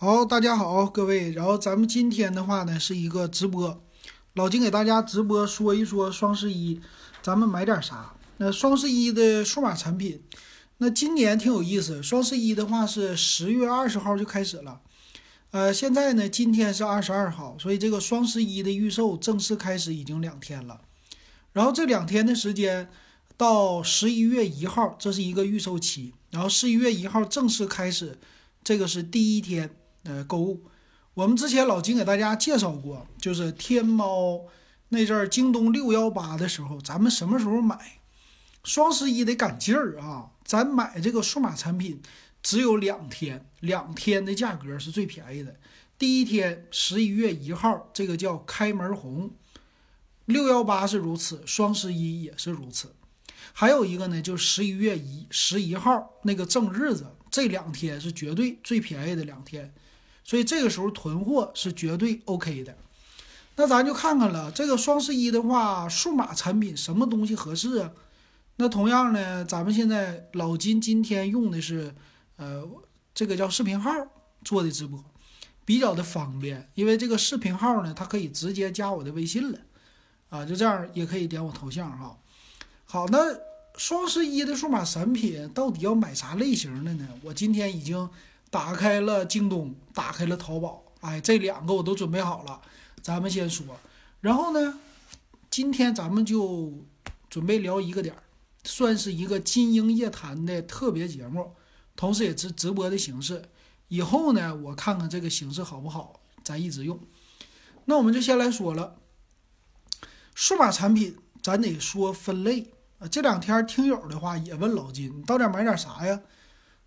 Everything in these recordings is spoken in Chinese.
好，大家好，各位。然后咱们今天的话呢，是一个直播，老金给大家直播说一说双十一，咱们买点啥？那双十一的数码产品，那今年挺有意思。双十一的话是十月二十号就开始了，呃，现在呢今天是二十二号，所以这个双十一的预售正式开始已经两天了。然后这两天的时间到十一月一号，这是一个预售期，然后十一月一号正式开始，这个是第一天。呃，购物，我们之前老金给大家介绍过，就是天猫那阵儿，京东六幺八的时候，咱们什么时候买？双十一得赶劲儿啊！咱买这个数码产品只有两天，两天的价格是最便宜的。第一天十一月一号，这个叫开门红，六幺八是如此，双十一也是如此。还有一个呢，就是十一月一十一号那个正日子，这两天是绝对最便宜的两天。所以这个时候囤货是绝对 OK 的，那咱就看看了。这个双十一的话，数码产品什么东西合适啊？那同样呢，咱们现在老金今天用的是，呃，这个叫视频号做的直播，比较的方便。因为这个视频号呢，它可以直接加我的微信了，啊，就这样也可以点我头像哈。好，那双十一的数码产品到底要买啥类型的呢？我今天已经。打开了京东，打开了淘宝，哎，这两个我都准备好了。咱们先说，然后呢，今天咱们就准备聊一个点儿，算是一个金鹰夜谈的特别节目，同时也是直播的形式。以后呢，我看看这个形式好不好，咱一直用。那我们就先来说了，数码产品，咱得说分类啊。这两天听友的话也问老金，你到底买点啥呀？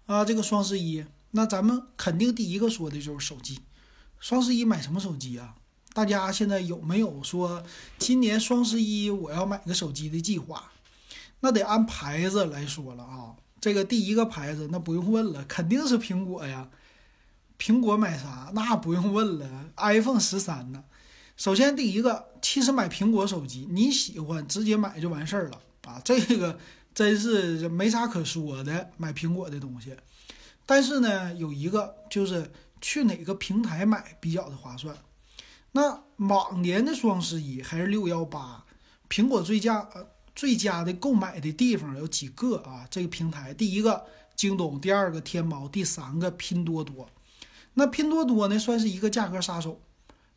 啊，这个双十一。那咱们肯定第一个说的就是手机，双十一买什么手机啊？大家现在有没有说今年双十一我要买个手机的计划？那得按牌子来说了啊。这个第一个牌子那不用问了，肯定是苹果呀。苹果买啥？那不用问了，iPhone 十三呢。首先第一个，其实买苹果手机你喜欢直接买就完事儿了啊。这个真是没啥可说的，买苹果的东西。但是呢，有一个就是去哪个平台买比较的划算。那往年的双十一还是六幺八，苹果最佳呃最佳的购买的地方有几个啊？这个平台，第一个京东，第二个天猫，第三个拼多多。那拼多多呢，算是一个价格杀手。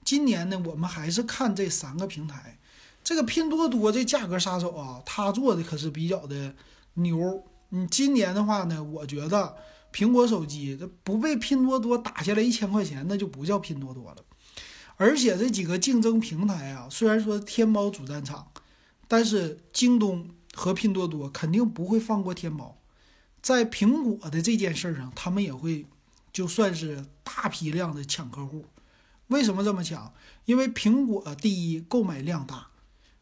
今年呢，我们还是看这三个平台。这个拼多多这价格杀手啊，他做的可是比较的牛。你今年的话呢，我觉得。苹果手机这不被拼多多打下来一千块钱，那就不叫拼多多了。而且这几个竞争平台啊，虽然说天猫主战场，但是京东和拼多多肯定不会放过天猫。在苹果的这件事上，他们也会就算是大批量的抢客户。为什么这么抢？因为苹果第一购买量大，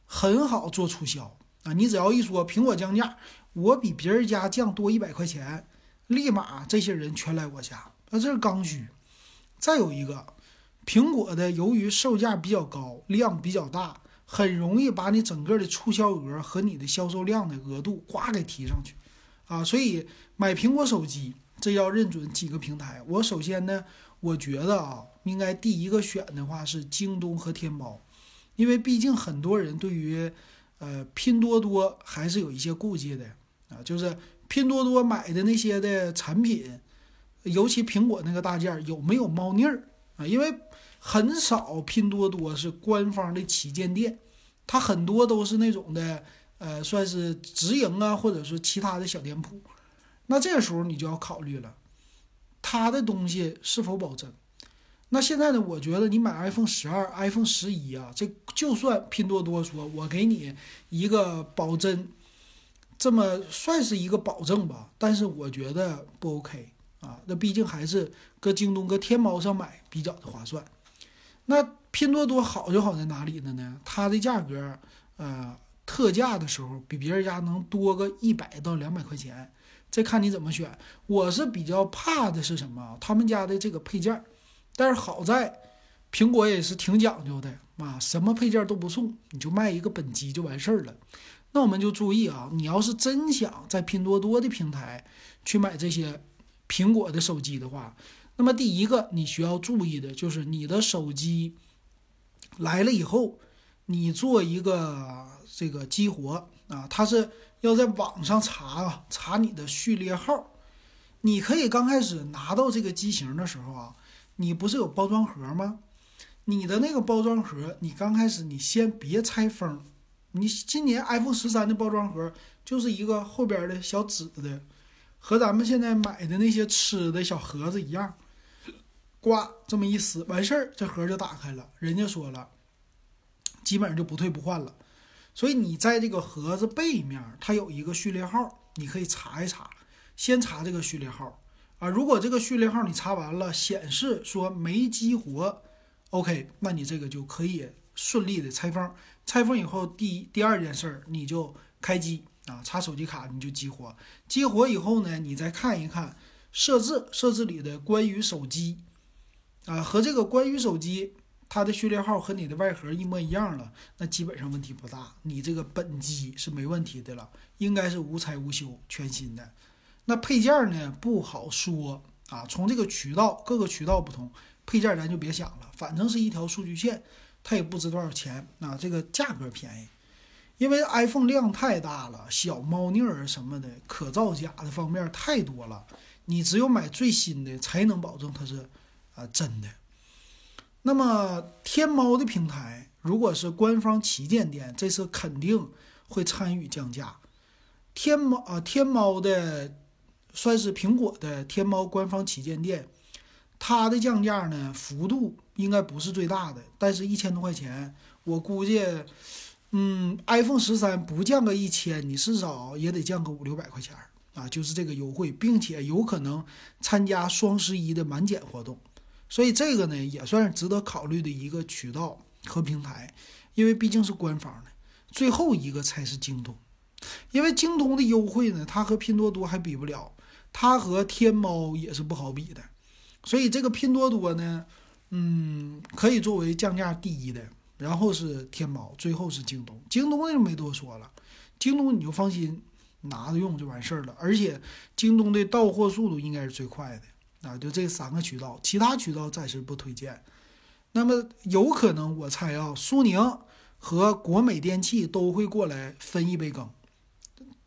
很好做促销啊。你只要一说苹果降价，我比别人家降多一百块钱。立马这些人全来我家，那这是刚需。再有一个，苹果的由于售价比较高，量比较大，很容易把你整个的促销额和你的销售量的额度呱给提上去，啊，所以买苹果手机这要认准几个平台。我首先呢，我觉得啊，应该第一个选的话是京东和天猫，因为毕竟很多人对于呃拼多多还是有一些顾忌的啊，就是。拼多多买的那些的产品，尤其苹果那个大件有没有猫腻儿啊？因为很少拼多多是官方的旗舰店，它很多都是那种的，呃，算是直营啊，或者说其他的小店铺。那这个时候你就要考虑了，它的东西是否保真？那现在呢？我觉得你买 iPhone 十二、iPhone 十一啊，这就算拼多多说我给你一个保真。这么算是一个保证吧，但是我觉得不 OK 啊。那毕竟还是搁京东、搁天猫上买比较的划算。那拼多多好就好在哪里了呢？它的价格，呃，特价的时候比别人家能多个一百到两百块钱，这看你怎么选。我是比较怕的是什么？他们家的这个配件，但是好在苹果也是挺讲究的啊，什么配件都不送，你就卖一个本机就完事儿了。那我们就注意啊，你要是真想在拼多多的平台去买这些苹果的手机的话，那么第一个你需要注意的就是你的手机来了以后，你做一个这个激活啊，它是要在网上查啊，查你的序列号。你可以刚开始拿到这个机型的时候啊，你不是有包装盒吗？你的那个包装盒，你刚开始你先别拆封。你今年 iPhone 十三的包装盒就是一个后边的小纸的，和咱们现在买的那些吃的小盒子一样，呱这么一撕完事儿，这盒就打开了。人家说了，基本上就不退不换了。所以你在这个盒子背面，它有一个序列号，你可以查一查。先查这个序列号啊，如果这个序列号你查完了显示说没激活，OK，那你这个就可以顺利的拆封。拆封以后，第第二件事儿你就开机啊，插手机卡你就激活。激活以后呢，你再看一看设置，设置里的关于手机啊和这个关于手机它的序列号和你的外盒一模一样了，那基本上问题不大，你这个本机是没问题的了，应该是无拆无修，全新的。那配件呢不好说啊，从这个渠道各个渠道不同，配件咱就别想了，反正是一条数据线，它也不值多少钱啊，这个价格便宜，因为 iPhone 量太大了，小猫腻儿什么的，可造假的方面太多了，你只有买最新的才能保证它是啊真的。那么天猫的平台，如果是官方旗舰店，这次肯定会参与降价。天猫啊，天猫的。算是苹果的天猫官方旗舰店，它的降价呢幅度应该不是最大的，但是一千多块钱，我估计，嗯，iPhone 十三不降个一千，你至少也得降个五六百块钱啊，就是这个优惠，并且有可能参加双十一的满减活动，所以这个呢也算是值得考虑的一个渠道和平台，因为毕竟是官方的，最后一个才是京东，因为京东的优惠呢，它和拼多多还比不了。它和天猫也是不好比的，所以这个拼多多呢，嗯，可以作为降价第一的，然后是天猫，最后是京东。京东那就没多说了，京东你就放心拿着用就完事儿了。而且京东的到货速度应该是最快的啊，就这三个渠道，其他渠道暂时不推荐。那么有可能我猜啊，苏宁和国美电器都会过来分一杯羹。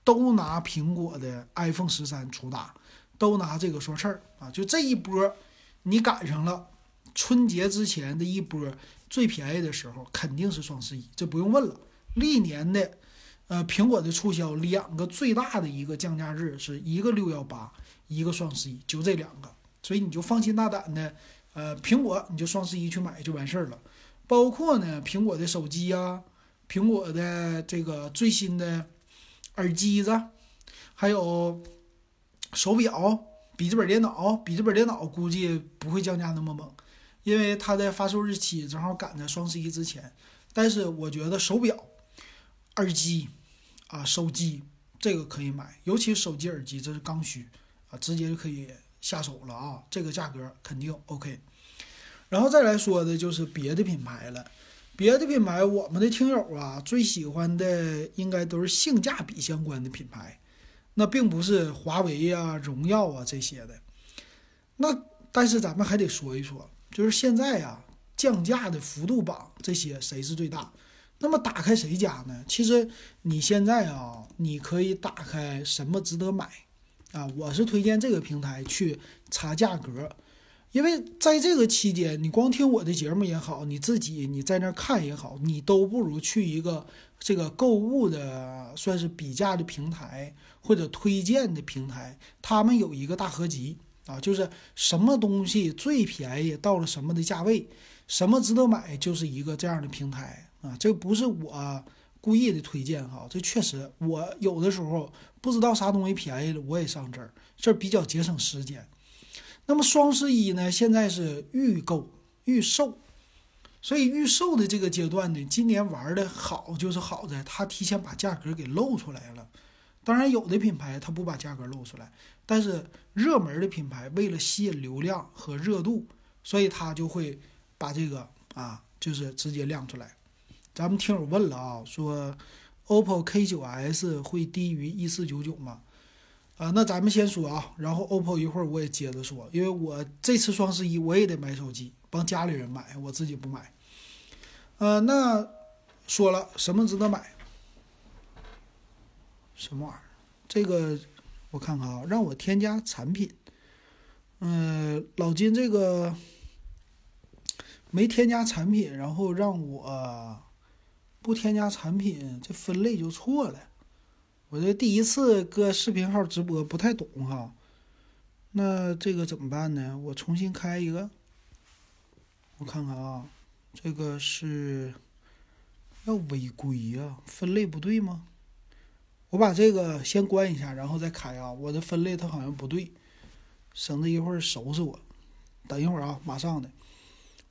都拿苹果的 iPhone 十三出打，都拿这个说事儿啊！就这一波，你赶上了春节之前的一波最便宜的时候，肯定是双十一，这不用问了。历年的，呃，苹果的促销两个最大的一个降价日是一个六幺八，一个双十一，就这两个，所以你就放心大胆的，呃，苹果你就双十一去买就完事儿了。包括呢，苹果的手机呀，苹果的这个最新的。耳机子，还有手表、笔记本电脑。笔记本电脑估计不会降价那么猛，因为它的发售日期正好赶在双十一之前。但是我觉得手表、耳机啊、手机这个可以买，尤其手机、耳机这是刚需啊，直接就可以下手了啊。这个价格肯定 OK。然后再来说的就是别的品牌了。别的品牌，我们的听友啊，最喜欢的应该都是性价比相关的品牌，那并不是华为呀、荣耀啊这些的。那但是咱们还得说一说，就是现在啊，降价的幅度榜这些谁是最大？那么打开谁家呢？其实你现在啊，你可以打开什么值得买啊？我是推荐这个平台去查价格。因为在这个期间，你光听我的节目也好，你自己你在那看也好，你都不如去一个这个购物的算是比价的平台或者推荐的平台，他们有一个大合集啊，就是什么东西最便宜，到了什么的价位，什么值得买，就是一个这样的平台啊。这不是我故意的推荐哈，这确实我有的时候不知道啥东西便宜了，我也上这儿，这比较节省时间。那么双十一呢？现在是预购、预售，所以预售的这个阶段呢，今年玩的好就是好在它提前把价格给露出来了。当然，有的品牌它不把价格露出来，但是热门的品牌为了吸引流量和热度，所以他就会把这个啊，就是直接亮出来。咱们听友问了啊，说 OPPO K9S 会低于一四九九吗？啊，那咱们先说啊，然后 OPPO 一会儿我也接着说，因为我这次双十一我也得买手机，帮家里人买，我自己不买。呃，那说了什么值得买？什么玩意儿？这个我看看啊，让我添加产品。嗯，老金这个没添加产品，然后让我不添加产品，这分类就错了。我这第一次搁视频号直播，不太懂哈。那这个怎么办呢？我重新开一个，我看看啊，这个是要违规呀，分类不对吗？我把这个先关一下，然后再开啊。我的分类它好像不对，省得一会儿收拾我。等一会儿啊，马上的。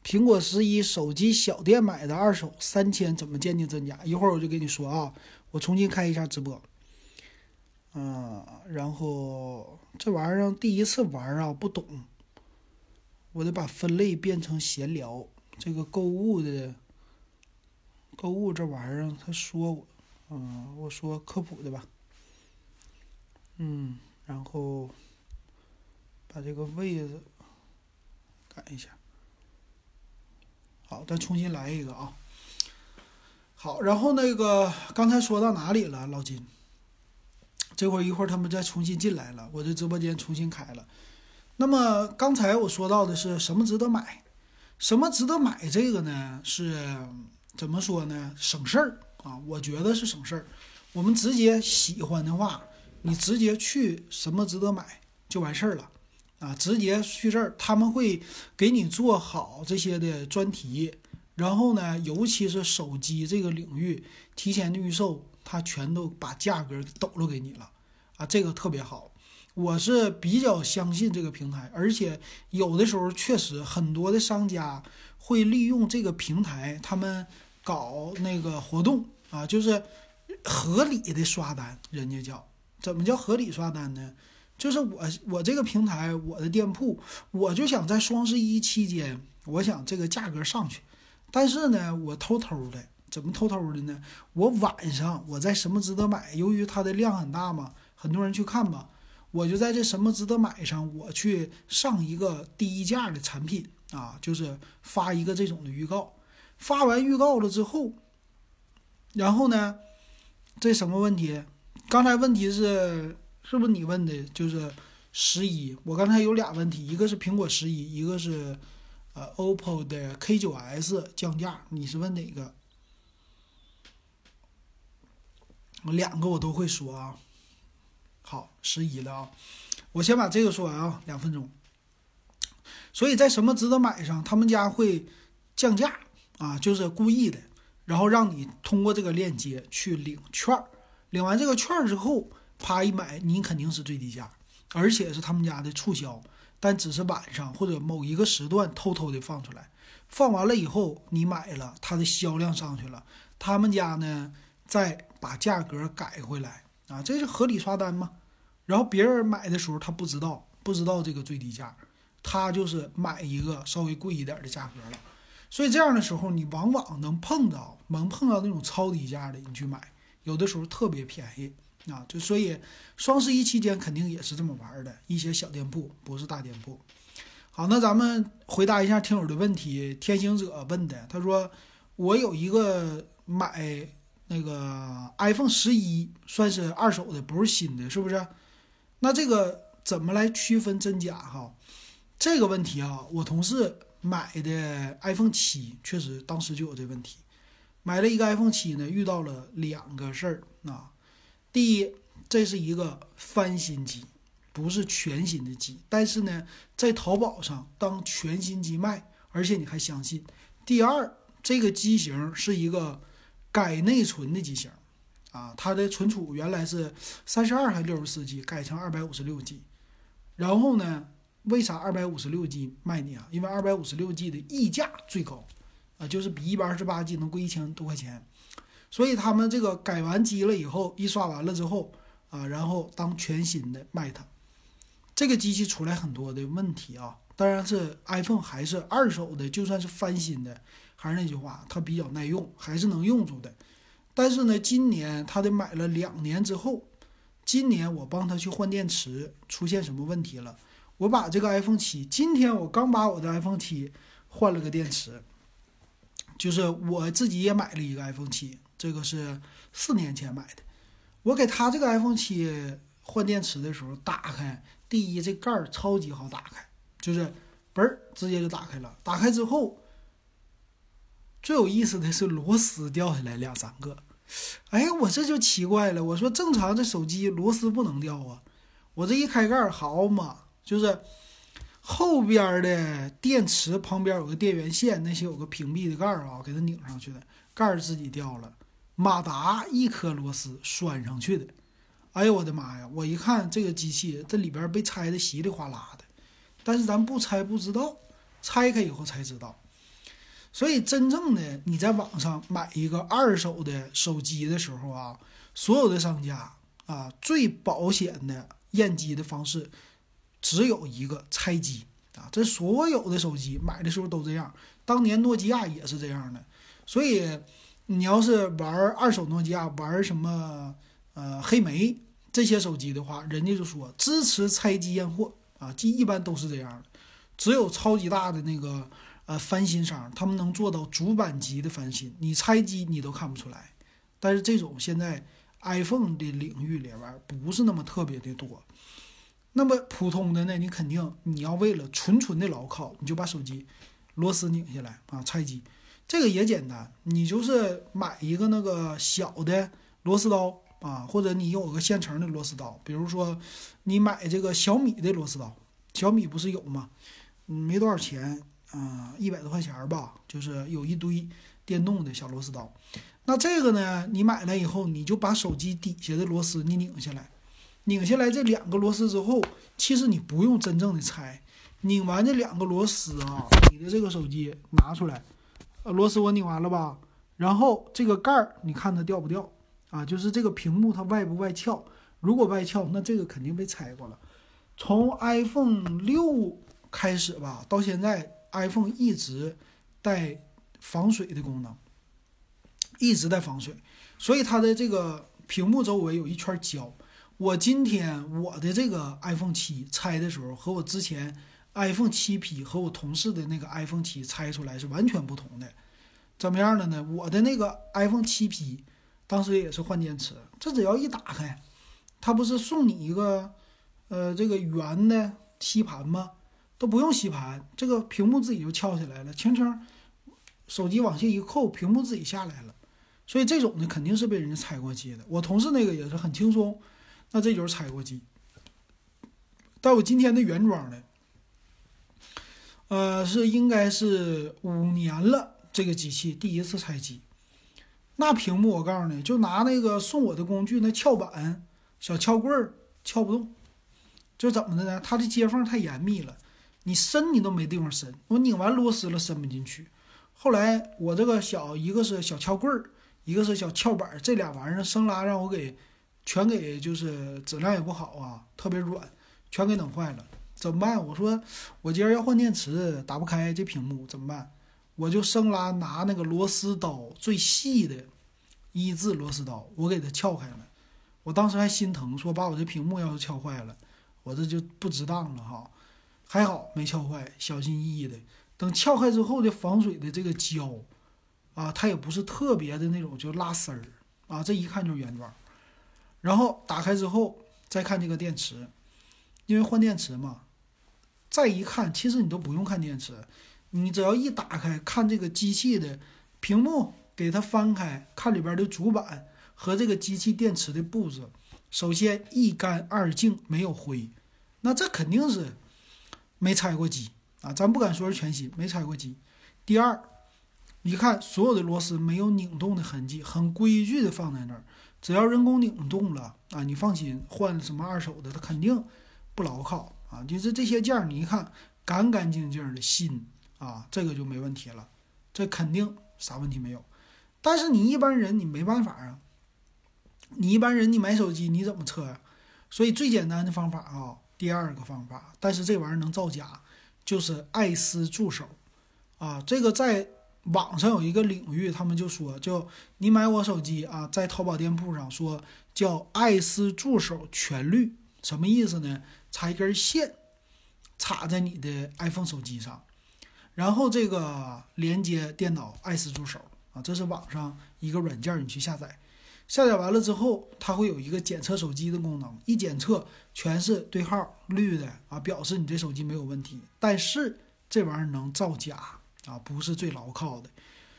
苹果十一手机小店买的二手三千，怎么鉴定真假？一会儿我就给你说啊。我重新开一下直播。嗯，然后这玩意儿第一次玩啊，不懂。我得把分类变成闲聊。这个购物的购物这玩意儿，他说我。嗯，我说科普的吧。嗯，然后把这个位置改一下。好，再重新来一个啊。好，然后那个刚才说到哪里了，老金？这会儿一会儿他们再重新进来了，我的直播间重新开了。那么刚才我说到的是什么值得买？什么值得买？这个呢是怎么说呢？省事儿。啊，我觉得是省事儿。我们直接喜欢的话，你直接去什么值得买就完事儿了。啊，直接去这儿，他们会给你做好这些的专题。然后呢，尤其是手机这个领域，提前的预售，他全都把价格抖落给你了。啊，这个特别好。我是比较相信这个平台，而且有的时候确实很多的商家会利用这个平台，他们搞那个活动。啊，就是合理的刷单，人家叫怎么叫合理刷单呢？就是我我这个平台，我的店铺，我就想在双十一期间，我想这个价格上去，但是呢，我偷偷的，怎么偷偷的呢？我晚上我在什么值得买，由于它的量很大嘛，很多人去看嘛，我就在这什么值得买上，我去上一个低价的产品啊，就是发一个这种的预告，发完预告了之后。然后呢，这什么问题？刚才问题是是不是你问的？就是十一，我刚才有俩问题，一个是苹果十一，一个是呃 OPPO 的 K9S 降价，你是问哪个？我两个我都会说啊。好，十一了啊，我先把这个说完啊，两分钟。所以在什么值得买上，他们家会降价啊，就是故意的。然后让你通过这个链接去领券儿，领完这个券儿之后，啪一买，你肯定是最低价，而且是他们家的促销，但只是晚上或者某一个时段偷偷的放出来，放完了以后你买了，它的销量上去了，他们家呢再把价格改回来啊，这是合理刷单吗？然后别人买的时候他不知道，不知道这个最低价，他就是买一个稍微贵一点的价格了。所以这样的时候，你往往能碰到，能碰到那种超低价的，你去买，有的时候特别便宜啊。就所以双十一期间肯定也是这么玩的，一些小店铺不是大店铺。好，那咱们回答一下听友的问题。天行者问的，他说我有一个买那个 iPhone 十一，算是二手的，不是新的，是不是？那这个怎么来区分真假？哈，这个问题啊，我同事。买的 iPhone 七确实当时就有这问题，买了一个 iPhone 七呢，遇到了两个事儿啊。第一，这是一个翻新机，不是全新的机，但是呢，在淘宝上当全新机卖，而且你还相信。第二，这个机型是一个改内存的机型，啊，它的存储原来是三十二还是六十四 G，改成二百五十六 G，然后呢？为啥二百五十六 G 卖你啊？因为二百五十六 G 的溢价最高，啊，就是比一百二十八 G 能贵一千多块钱，所以他们这个改完机了以后，一刷完了之后，啊，然后当全新的卖它。这个机器出来很多的问题啊，当然是 iPhone 还是二手的，就算是翻新的，还是那句话，它比较耐用，还是能用住的。但是呢，今年他得买了两年之后，今年我帮他去换电池，出现什么问题了？我把这个 iPhone 七，今天我刚把我的 iPhone 七换了个电池，就是我自己也买了一个 iPhone 七，这个是四年前买的。我给他这个 iPhone 七换电池的时候，打开，第一这盖儿超级好打开，就是嘣儿直接就打开了。打开之后，最有意思的是螺丝掉下来两三个。哎，我这就奇怪了。我说正常这手机螺丝不能掉啊，我这一开盖儿，好嘛，就是后边的电池旁边有个电源线，那些有个屏蔽的盖儿啊，给它拧上去的，盖儿自己掉了。马达一颗螺丝拴上去的。哎呦我的妈呀！我一看这个机器，这里边被拆的稀里哗啦的，但是咱不拆不知道，拆开以后才知道。所以，真正的你在网上买一个二手的手机的时候啊，所有的商家啊，最保险的验机的方式只有一个拆机啊。这所有的手机买的时候都这样，当年诺基亚也是这样的。所以，你要是玩二手诺基亚，玩什么呃黑莓这些手机的话，人家就说支持拆机验货啊，机一般都是这样的，只有超级大的那个。呃，翻新商他们能做到主板级的翻新，你拆机你都看不出来。但是这种现在 iPhone 的领域里边不是那么特别的多。那么普通的呢，你肯定你要为了纯纯的牢靠，你就把手机螺丝拧下来啊，拆机。这个也简单，你就是买一个那个小的螺丝刀啊，或者你有个现成的螺丝刀，比如说你买这个小米的螺丝刀，小米不是有吗？嗯，没多少钱。嗯，一百多块钱吧，就是有一堆电动的小螺丝刀。那这个呢，你买了以后，你就把手机底下的螺丝你拧下来，拧下来这两个螺丝之后，其实你不用真正的拆。拧完这两个螺丝啊，你的这个手机拿出来，呃，螺丝我拧完了吧？然后这个盖儿，你看它掉不掉啊？就是这个屏幕它外不外翘？如果外翘，那这个肯定被拆过了。从 iPhone 六开始吧，到现在。iPhone 一直带防水的功能，一直带防水，所以它的这个屏幕周围有一圈胶。我今天我的这个 iPhone 七拆的时候，和我之前 iPhone 七 P 和我同事的那个 iPhone 七拆出来是完全不同的。怎么样的呢？我的那个 iPhone 七 P 当时也是换电池，这只要一打开，它不是送你一个呃这个圆的吸盘吗？都不用吸盘，这个屏幕自己就翘起来了，轻轻手机往下一扣，屏幕自己下来了。所以这种呢，肯定是被人家拆过机的。我同事那个也是很轻松，那这就是拆过机。但我今天的原装的，呃，是应该是五年了，这个机器第一次拆机。那屏幕我告诉你，就拿那个送我的工具，那撬板小撬棍儿撬不动，就怎么的呢？它的接缝太严密了。你伸你都没地方伸，我拧完螺丝了伸不进去。后来我这个小一个是小撬棍儿，一个是小撬板，这俩玩意儿生拉让我给全给就是质量也不好啊，特别软，全给弄坏了。怎么办？我说我今儿要换电池，打不开这屏幕怎么办？我就生拉拿那个螺丝刀最细的一字螺丝刀，我给它撬开了。我当时还心疼，说把我这屏幕要是撬坏了，我这就不值当了哈。还好没撬坏，小心翼翼的。等撬开之后的防水的这个胶，啊，它也不是特别的那种，就拉丝儿啊，这一看就是原装。然后打开之后再看这个电池，因为换电池嘛，再一看，其实你都不用看电池，你只要一打开看这个机器的屏幕，给它翻开看里边的主板和这个机器电池的布置，首先一干二净，没有灰，那这肯定是。没拆过机啊，咱不敢说是全新，没拆过机。第二，你看所有的螺丝没有拧动的痕迹，很规矩的放在那儿。只要人工拧动了啊，你放心，换什么二手的，它肯定不牢靠啊。就是这些件儿，你一看干干净净的新啊，这个就没问题了，这肯定啥问题没有。但是你一般人你没办法啊，你一般人你买手机你怎么测呀？所以最简单的方法啊。第二个方法，但是这玩意儿能造假，就是爱思助手，啊，这个在网上有一个领域，他们就说叫你买我手机啊，在淘宝店铺上说叫爱思助手全绿，什么意思呢？插一根线插在你的 iPhone 手机上，然后这个连接电脑爱思助手啊，这是网上一个软件，你去下载。下载完了之后，它会有一个检测手机的功能，一检测全是对号绿的啊，表示你这手机没有问题。但是这玩意儿能造假啊，不是最牢靠的。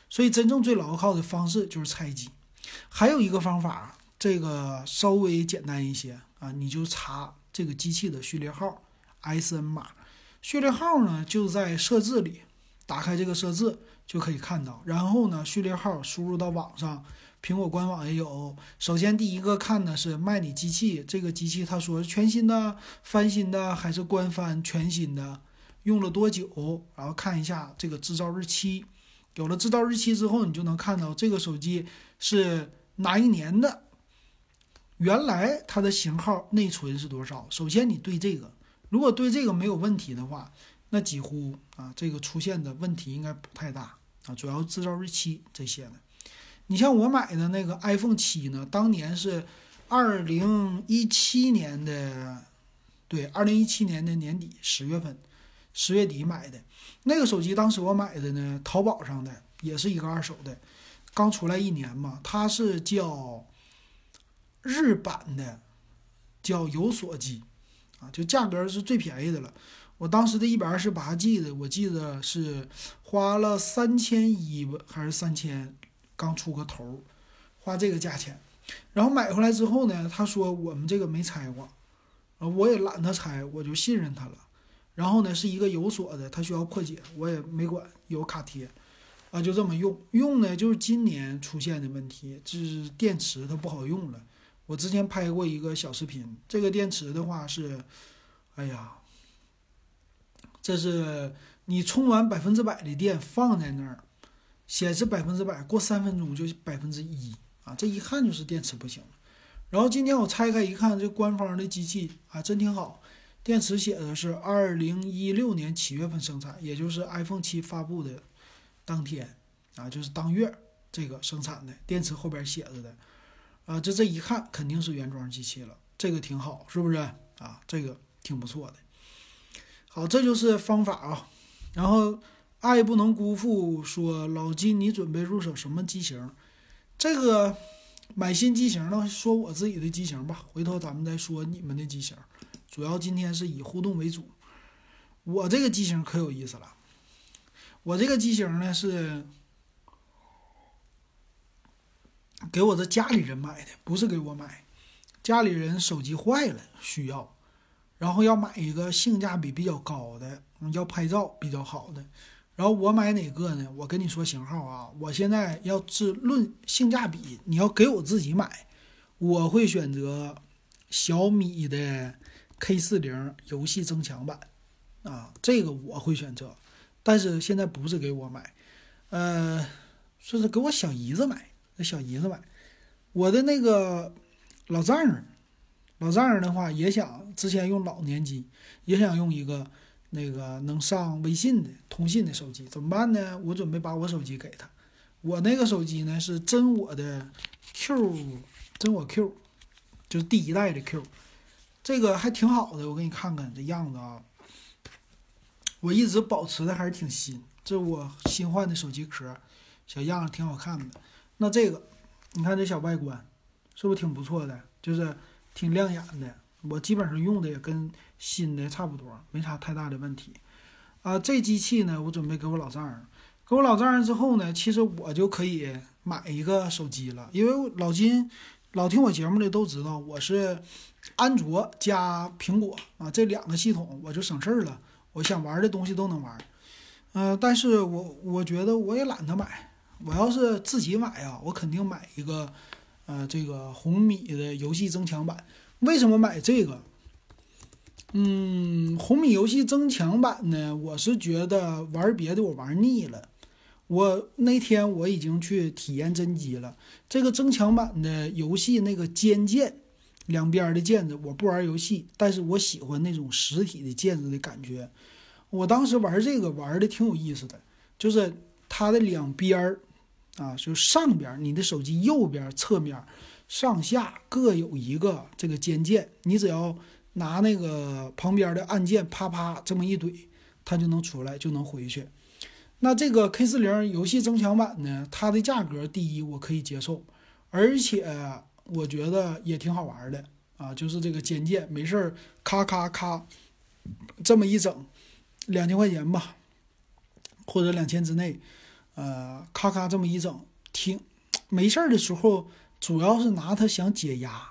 所以真正最牢靠的方式就是拆机。还有一个方法，这个稍微简单一些啊，你就查这个机器的序列号 S N 码。序列号呢就在设置里，打开这个设置就可以看到。然后呢，序列号输入到网上。苹果官网也有。首先，第一个看的是卖你机器，这个机器他说全新的、翻新的还是官翻全新的，用了多久？然后看一下这个制造日期。有了制造日期之后，你就能看到这个手机是哪一年的，原来它的型号内存是多少。首先你对这个，如果对这个没有问题的话，那几乎啊这个出现的问题应该不太大啊，主要制造日期这些的。你像我买的那个 iPhone 七呢，当年是二零一七年的，对，二零一七年的年底十月份，十月底买的那个手机。当时我买的呢，淘宝上的，也是一个二手的，刚出来一年嘛。它是叫日版的，叫有锁机，啊，就价格是最便宜的了。我当时的一百二十八 G 的，我记得是花了三千一还是三千。刚出个头，花这个价钱，然后买回来之后呢，他说我们这个没拆过，啊，我也懒得拆，我就信任他了。然后呢，是一个有锁的，它需要破解，我也没管，有卡贴，啊，就这么用。用呢，就是今年出现的问题，就是电池它不好用了。我之前拍过一个小视频，这个电池的话是，哎呀，这是你充完百分之百的电放在那儿。显示百分之百，过三分钟就百分之一啊！这一看就是电池不行了。然后今天我拆开一看，这官方的机器啊，真挺好。电池写的是二零一六年七月份生产，也就是 iPhone 七发布的当天啊，就是当月这个生产的。电池后边写着的啊，这这一看肯定是原装机器了，这个挺好，是不是啊？这个挺不错的。好，这就是方法啊，然后。爱不能辜负。说老金，你准备入手什么机型？这个买新机型呢？说我自己的机型吧，回头咱们再说你们的机型。主要今天是以互动为主。我这个机型可有意思了。我这个机型呢是给我的家里人买的，不是给我买。家里人手机坏了需要，然后要买一个性价比比较高的，要拍照比较好的。然后我买哪个呢？我跟你说型号啊，我现在要是论性价比，你要给我自己买，我会选择小米的 K 四零游戏增强版，啊，这个我会选择。但是现在不是给我买，呃，说是给我小姨子买，给小姨子买。我的那个老丈人，老丈人的话也想之前用老年机，也想用一个。那个能上微信的通信的手机怎么办呢？我准备把我手机给他。我那个手机呢是真我的 Q，真我 Q，就是第一代的 Q，这个还挺好的。我给你看看这样子啊，我一直保持的还是挺新。这我新换的手机壳，小样儿挺好看的。那这个，你看这小外观，是不是挺不错的？就是挺亮眼的。我基本上用的也跟新的差不多，没啥太大的问题。啊，这机器呢，我准备给我老丈人。给我老丈人之后呢，其实我就可以买一个手机了，因为老金老听我节目的都知道，我是安卓加苹果啊，这两个系统我就省事儿了。我想玩的东西都能玩。嗯，但是我我觉得我也懒得买。我要是自己买啊，我肯定买一个，呃，这个红米的游戏增强版。为什么买这个？嗯，红米游戏增强版呢？我是觉得玩别的我玩腻了。我那天我已经去体验真机了。这个增强版的游戏那个尖键，两边的键子，我不玩游戏，但是我喜欢那种实体的键子的感觉。我当时玩这个玩的挺有意思的，就是它的两边啊，就上边你的手机右边侧面上下各有一个这个肩键，你只要拿那个旁边的按键啪啪这么一怼，它就能出来，就能回去。那这个 K 四零游戏增强版呢，它的价格第一我可以接受，而且我觉得也挺好玩的啊，就是这个肩键没事儿咔咔咔这么一整，两千块钱吧，或者两千之内，呃，咔咔这么一整，挺没事儿的时候，主要是拿它想解压，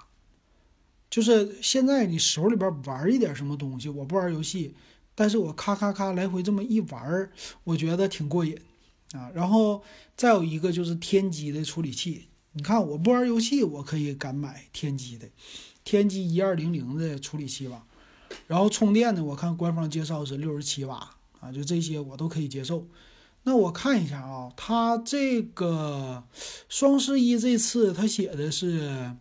就是现在你手里边玩一点什么东西，我不玩游戏。但是我咔咔咔来回这么一玩，我觉得挺过瘾啊。然后再有一个就是天玑的处理器，你看我不玩游戏，我可以敢买天玑的，天玑一二零零的处理器吧。然后充电呢，我看官方介绍是六十七瓦啊，就这些我都可以接受。那我看一下啊，它这个双十一这次它写的是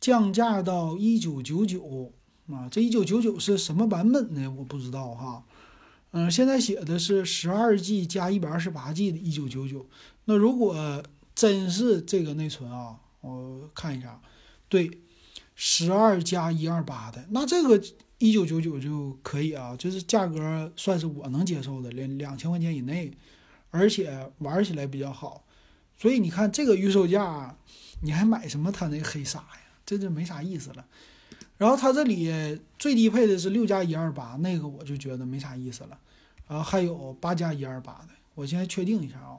降价到一九九九。啊，这一九九九是什么版本呢？我不知道哈。嗯，现在写的是十二 G 加一百二十八 G 的，一九九九。那如果真是这个内存啊，我看一下，对，十二加一二八的，那这个一九九九就可以啊，就是价格算是我能接受的，两两千块钱以内，而且玩起来比较好。所以你看这个预售价，你还买什么它那黑鲨呀？这就没啥意思了。然后它这里最低配的是六加一二八，那个我就觉得没啥意思了。然后还有八加一二八的，我现在确定一下啊，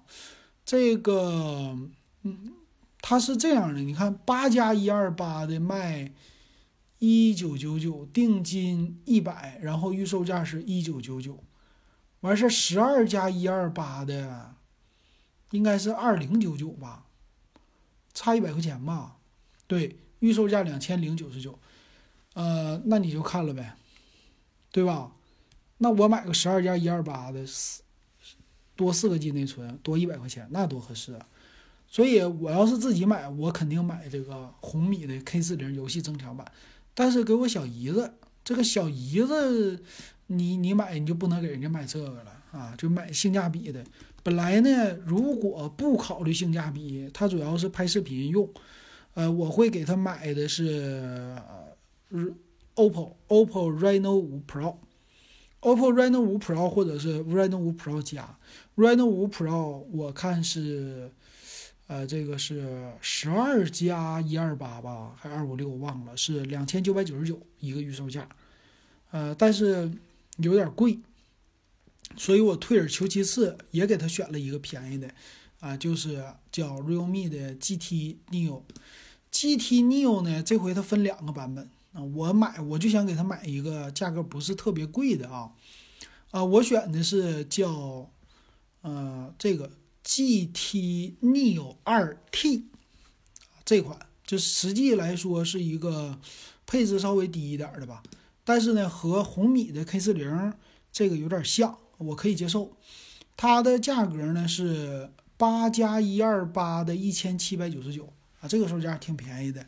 这个嗯，它是这样的，你看八加一二八的卖一九九九，定金一百，然后预售价是一九九九，完事十二加一二八的应该是二零九九吧，差一百块钱吧？对，预售价两千零九十九。呃，那你就看了呗，对吧？那我买个十二加一二八的，四多四个 G 内存，多一百块钱，那多合适啊！所以我要是自己买，我肯定买这个红米的 K 四零游戏增强版。但是给我小姨子，这个小姨子，你你买你就不能给人家买这个了啊，就买性价比的。本来呢，如果不考虑性价比，它主要是拍视频用，呃，我会给他买的是。OPPO OPPO Reno 五 Pro，OPPO Reno 五 Pro 或者是 Reno 五 Pro 加 Reno 五 Pro，我看是，呃，这个是十二加一二八吧，还二五六我忘了，是两千九百九十九一个预售价，呃，但是有点贵，所以我退而求其次，也给他选了一个便宜的，啊，就是叫 Realme 的 GT Neo，GT Neo 呢，这回它分两个版本。啊，我买我就想给他买一个价格不是特别贵的啊，啊，我选的是叫，呃，这个 GT Neo 2T，这款就实际来说是一个配置稍微低一点的吧，但是呢和红米的 K 四零这个有点像，我可以接受。它的价格呢是八加一二八的一千七百九十九啊，这个售价挺便宜的。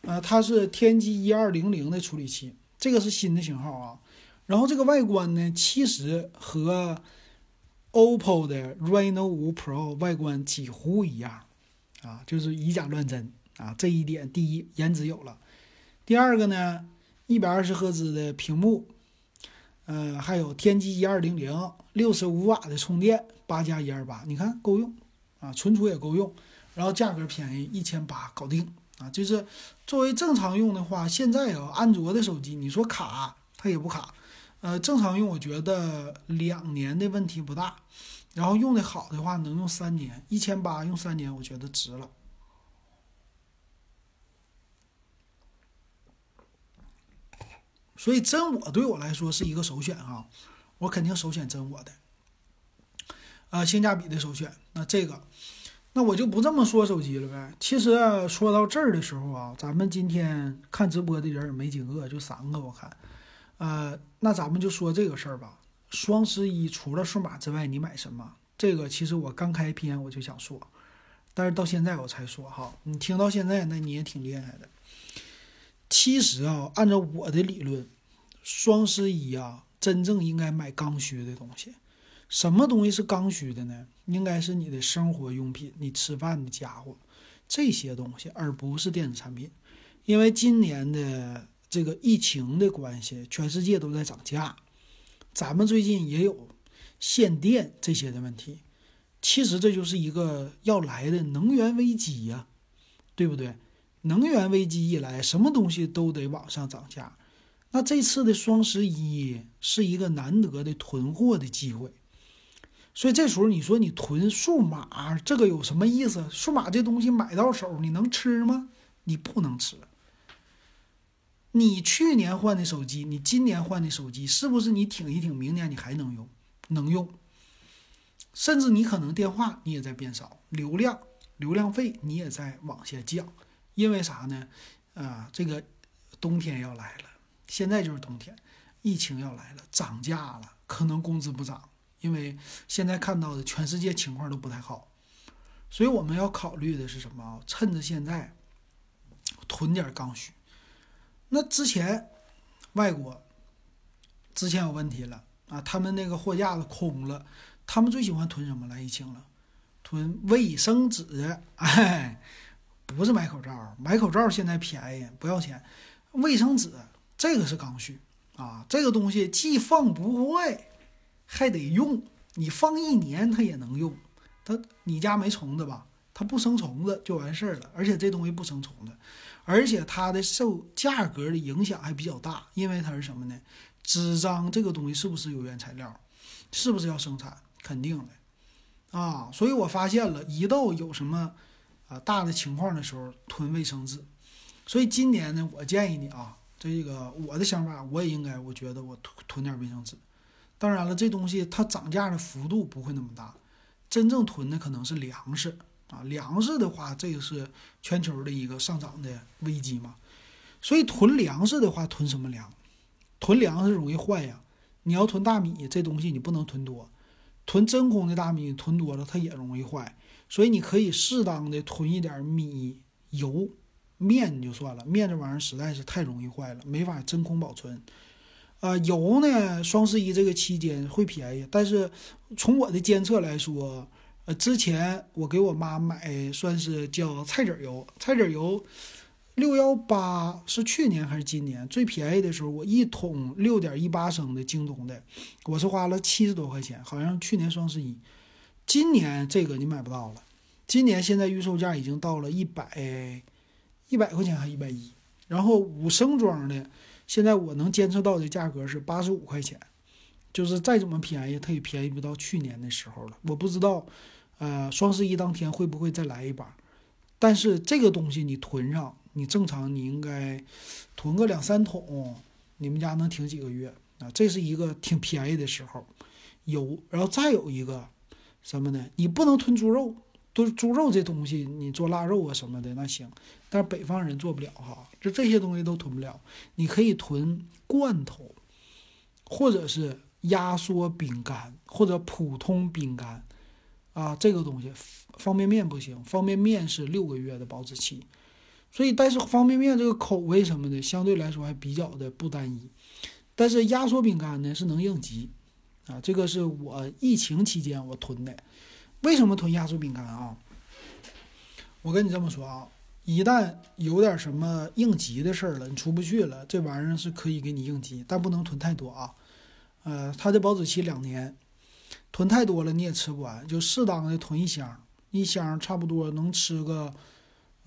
呃，它是天玑一二零零的处理器，这个是新的型号啊。然后这个外观呢，其实和 OPPO 的 Reno 五 Pro 外观几乎一样，啊，就是以假乱真啊。这一点，第一，颜值有了；第二个呢，一百二十赫兹的屏幕，呃，还有天玑一二零零六十五瓦的充电，八加一二八，你看够用啊，存储也够用，然后价格便宜，一千八搞定。啊，就是作为正常用的话，现在啊，安卓的手机你说卡它也不卡，呃，正常用我觉得两年的问题不大，然后用的好的话能用三年，一千八用三年我觉得值了。所以真我对我来说是一个首选哈，我肯定首选真我的，啊，性价比的首选，那这个。那我就不这么说手机了呗。其实说到这儿的时候啊，咱们今天看直播的人也没几个，就三个我看。呃，那咱们就说这个事儿吧。双十一除了数码之外，你买什么？这个其实我刚开篇我就想说，但是到现在我才说哈。你听到现在，那你也挺厉害的。其实啊，按照我的理论，双十一啊，真正应该买刚需的东西。什么东西是刚需的呢？应该是你的生活用品，你吃饭的家伙这些东西，而不是电子产品。因为今年的这个疫情的关系，全世界都在涨价，咱们最近也有限电这些的问题。其实这就是一个要来的能源危机呀，对不对？能源危机一来，什么东西都得往上涨价。那这次的双十一是一个难得的囤货的机会，所以这时候你说你囤数码，这个有什么意思？数码这东西买到手，你能吃吗？你不能吃。你去年换的手机，你今年换的手机，是不是你挺一挺，明年你还能用？能用。甚至你可能电话你也在变少，流量、流量费你也在往下降，因为啥呢？啊，这个冬天要来了，现在就是冬天，疫情要来了，涨价了，可能工资不涨，因为现在看到的全世界情况都不太好，所以我们要考虑的是什么？趁着现在囤点刚需。那之前外国之前有问题了啊，他们那个货架子空了。他们最喜欢囤什么来？疫情了，囤卫生纸。哎，不是买口罩，买口罩现在便宜，不要钱。卫生纸这个是刚需啊，这个东西既放不坏，还得用。你放一年它也能用。它你家没虫子吧？它不生虫子就完事儿了。而且这东西不生虫子，而且它的受价格的影响还比较大，因为它是什么呢？纸张这个东西是不是有原材料？是不是要生产？肯定的，啊，所以我发现了一到有什么啊大的情况的时候，囤卫生纸。所以今年呢，我建议你啊，这个我的想法，我也应该，我觉得我囤囤点卫生纸。当然了，这东西它涨价的幅度不会那么大，真正囤的可能是粮食啊。粮食的话，这个是全球的一个上涨的危机嘛。所以囤粮食的话，囤什么粮？囤粮食容易坏呀。你要囤大米，这东西你不能囤多。囤真空的大米囤多了，它也容易坏，所以你可以适当的囤一点米、油、面就算了。面这玩意儿实在是太容易坏了，没法真空保存。啊，油呢，双十一这个期间会便宜，但是从我的监测来说，呃，之前我给我妈买算是叫菜籽油，菜籽油。六幺八是去年还是今年最便宜的时候？我一桶六点一八升的京东的，我是花了七十多块钱，好像去年双十一。今年这个你买不到了，今年现在预售价已经到了一百一百块钱还一百一。然后五升装的，现在我能监测到的价格是八十五块钱，就是再怎么便宜，它也便宜不到去年的时候了。我不知道，呃，双十一当天会不会再来一把？但是这个东西你囤上。你正常你应该囤个两三桶，你们家能挺几个月啊？这是一个挺便宜的时候，有，然后再有一个什么呢？你不能囤猪肉，都是猪肉这东西你做腊肉啊什么的那行，但是北方人做不了哈，就这些东西都囤不了。你可以囤罐头，或者是压缩饼干或者普通饼干啊，这个东西方便面不行，方便面是六个月的保质期。所以，但是方便面这个口味什么的，相对来说还比较的不单一。但是压缩饼干呢是能应急，啊，这个是我疫情期间我囤的。为什么囤压缩饼干啊？我跟你这么说啊，一旦有点什么应急的事儿了，你出不去了，这玩意儿是可以给你应急，但不能囤太多啊。呃，它的保质期两年，囤太多了你也吃不完，就适当的囤一箱，一箱差不多能吃个。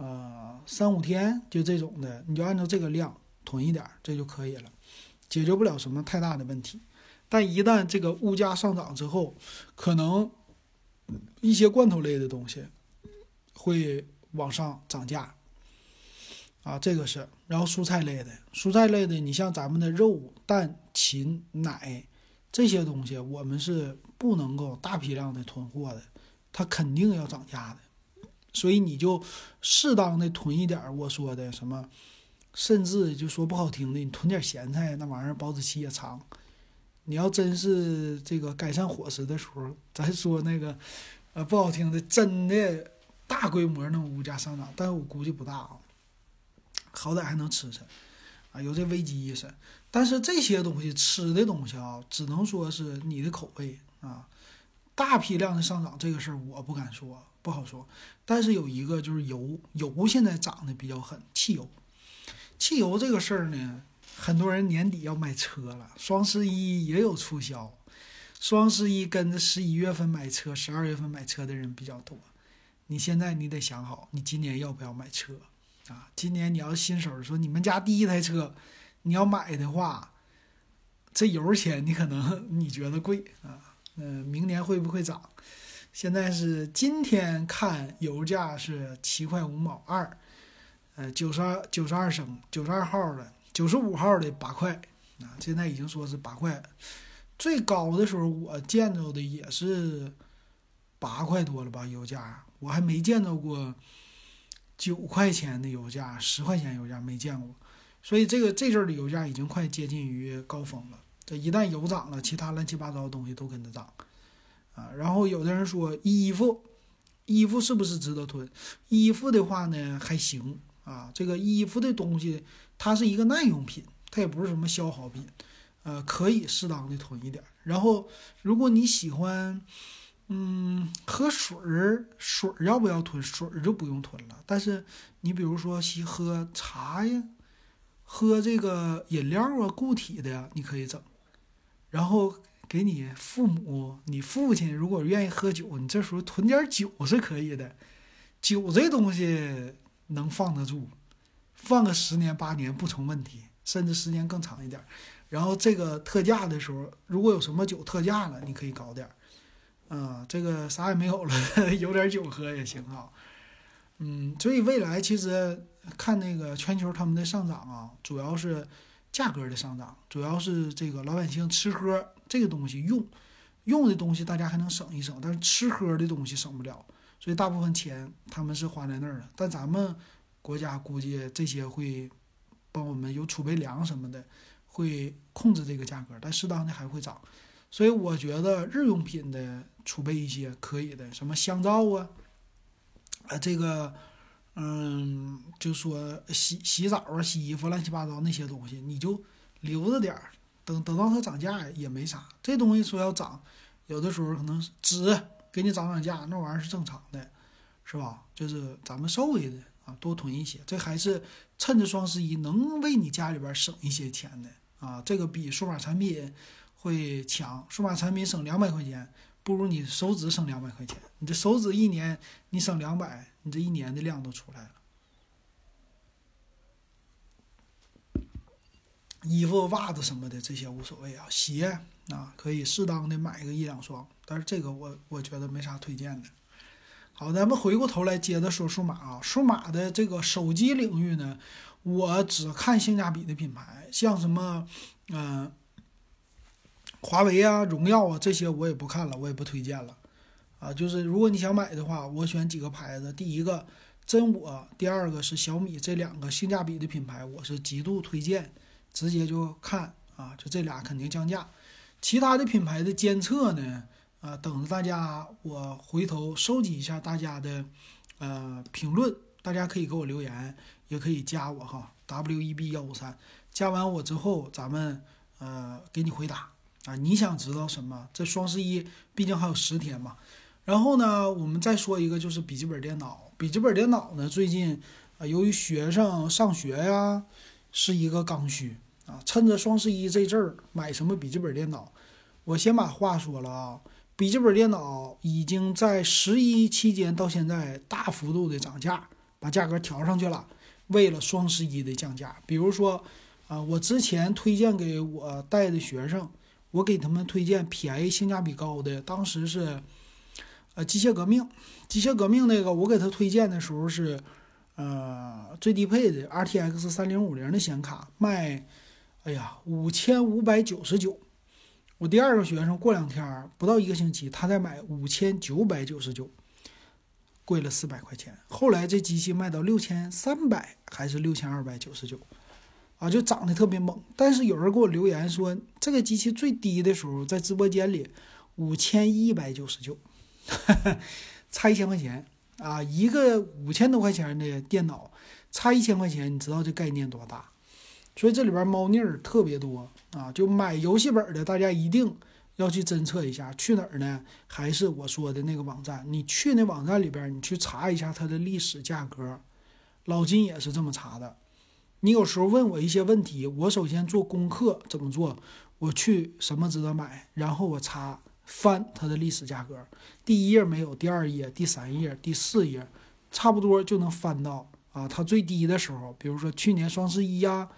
呃，三五天就这种的，你就按照这个量囤一点，这就可以了，解决不了什么太大的问题。但一旦这个物价上涨之后，可能一些罐头类的东西会往上涨价啊，这个是。然后蔬菜类的，蔬菜类的，你像咱们的肉、蛋、禽、奶这些东西，我们是不能够大批量的囤货的，它肯定要涨价的。所以你就适当的囤一点我说的什么，甚至就说不好听的，你囤点咸菜，那玩意儿保质期也长。你要真是这个改善伙食的时候，咱说那个，呃，不好听的，真的大规模那种物价上涨，但我估计不大啊，好歹还能吃吃，啊，有这危机意识。但是这些东西吃的东西啊，只能说是你的口味啊。大批量的上涨这个事儿我不敢说，不好说。但是有一个就是油，油现在涨得比较狠，汽油。汽油这个事儿呢，很多人年底要买车了，双十一也有促销。双十一跟着十一月份买车、十二月份买车的人比较多。你现在你得想好，你今年要不要买车啊？今年你要新手说你们家第一台车，你要买的话，这油钱你可能 你觉得贵啊？嗯，明年会不会涨？现在是今天看油价是七块五毛二，呃，九十二九十二升，九十二号的，九十五号的八块啊，现在已经说是八块。最高的时候，我见着的也是八块多了吧，油价我还没见着过九块钱的油价，十块钱油价没见过，所以这个这阵儿的油价已经快接近于高峰了。这一旦油涨了，其他乱七八糟的东西都跟着涨啊。然后有的人说衣服，衣服是不是值得囤？衣服的话呢，还行啊。这个衣服的东西，它是一个耐用品，它也不是什么消耗品。呃，可以适当的囤一点。然后，如果你喜欢，嗯，喝水儿，水儿要不要囤？水儿就不用囤了。但是你比如说喜喝茶呀，喝这个饮料啊，固体的呀，你可以整。然后给你父母，你父亲如果愿意喝酒，你这时候囤点酒是可以的。酒这东西能放得住，放个十年八年不成问题，甚至时间更长一点。然后这个特价的时候，如果有什么酒特价了，你可以搞点儿，啊，这个啥也没有了，有点酒喝也行啊，嗯，所以未来其实看那个全球他们的上涨啊，主要是价格的上涨，主要是这个老百姓吃喝这个东西用用的东西大家还能省一省，但是吃喝的东西省不了，所以大部分钱他们是花在那儿了。但咱们国家估计这些会帮我们有储备粮什么的。会控制这个价格，但适当的还会涨，所以我觉得日用品的储备一些可以的，什么香皂啊，啊这个，嗯，就说洗洗澡啊、洗衣服乱七八糟那些东西，你就留着点儿，等等到它涨价也没啥。这东西说要涨，有的时候可能纸给你涨涨价，那玩意儿是正常的，是吧？就是咱们稍微的啊多囤一些，这还是趁着双十一能为你家里边省一些钱的。啊，这个比数码产品会强。数码产品省两百块钱，不如你手指省两百块钱。你这手指一年你省两百，你这一年的量都出来了。衣服、袜子什么的这些无所谓啊，鞋啊可以适当的买个一两双，但是这个我我觉得没啥推荐的。好，咱们回过头来接着说数码啊，数码的这个手机领域呢。我只看性价比的品牌，像什么，嗯，华为啊、荣耀啊这些我也不看了，我也不推荐了，啊，就是如果你想买的话，我选几个牌子，第一个真我，第二个是小米，这两个性价比的品牌我是极度推荐，直接就看啊，就这俩肯定降价，其他的品牌的监测呢，啊，等着大家，我回头收集一下大家的，呃，评论，大家可以给我留言。也可以加我哈，W E B 幺五三，加完我之后，咱们呃给你回答。啊，你想知道什么？这双十一毕竟还有十天嘛。然后呢，我们再说一个，就是笔记本电脑。笔记本电脑呢，最近啊，由于学生上学呀，是一个刚需啊。趁着双十一这阵儿，买什么笔记本电脑？我先把话说了啊，笔记本电脑已经在十一期间到现在大幅度的涨价，把价格调上去了。为了双十一的降价，比如说，啊，我之前推荐给我带的学生，我给他们推荐便宜、性价比高的，当时是，呃，机械革命，机械革命那个，我给他推荐的时候是，呃，最低配的 RTX 三零五零的显卡卖，哎呀，五千五百九十九。我第二个学生过两天不到一个星期，他再买五千九百九十九。贵了四百块钱，后来这机器卖到六千三百还是六千二百九十九，啊，就涨得特别猛。但是有人给我留言说，这个机器最低的时候在直播间里五千一百九十九，差一千块钱啊！一个五千多块钱的电脑，差一千块钱，你知道这概念多大？所以这里边猫腻儿特别多啊！就买游戏本的，大家一定要去侦测一下，去哪儿呢？还是我说的那个网站？你去那网站里边，你去查一下它的历史价格。老金也是这么查的。你有时候问我一些问题，我首先做功课怎么做？我去什么值得买，然后我查翻它的历史价格，第一页没有，第二页、第三页、第四页，差不多就能翻到啊，它最低的时候，比如说去年双十一呀。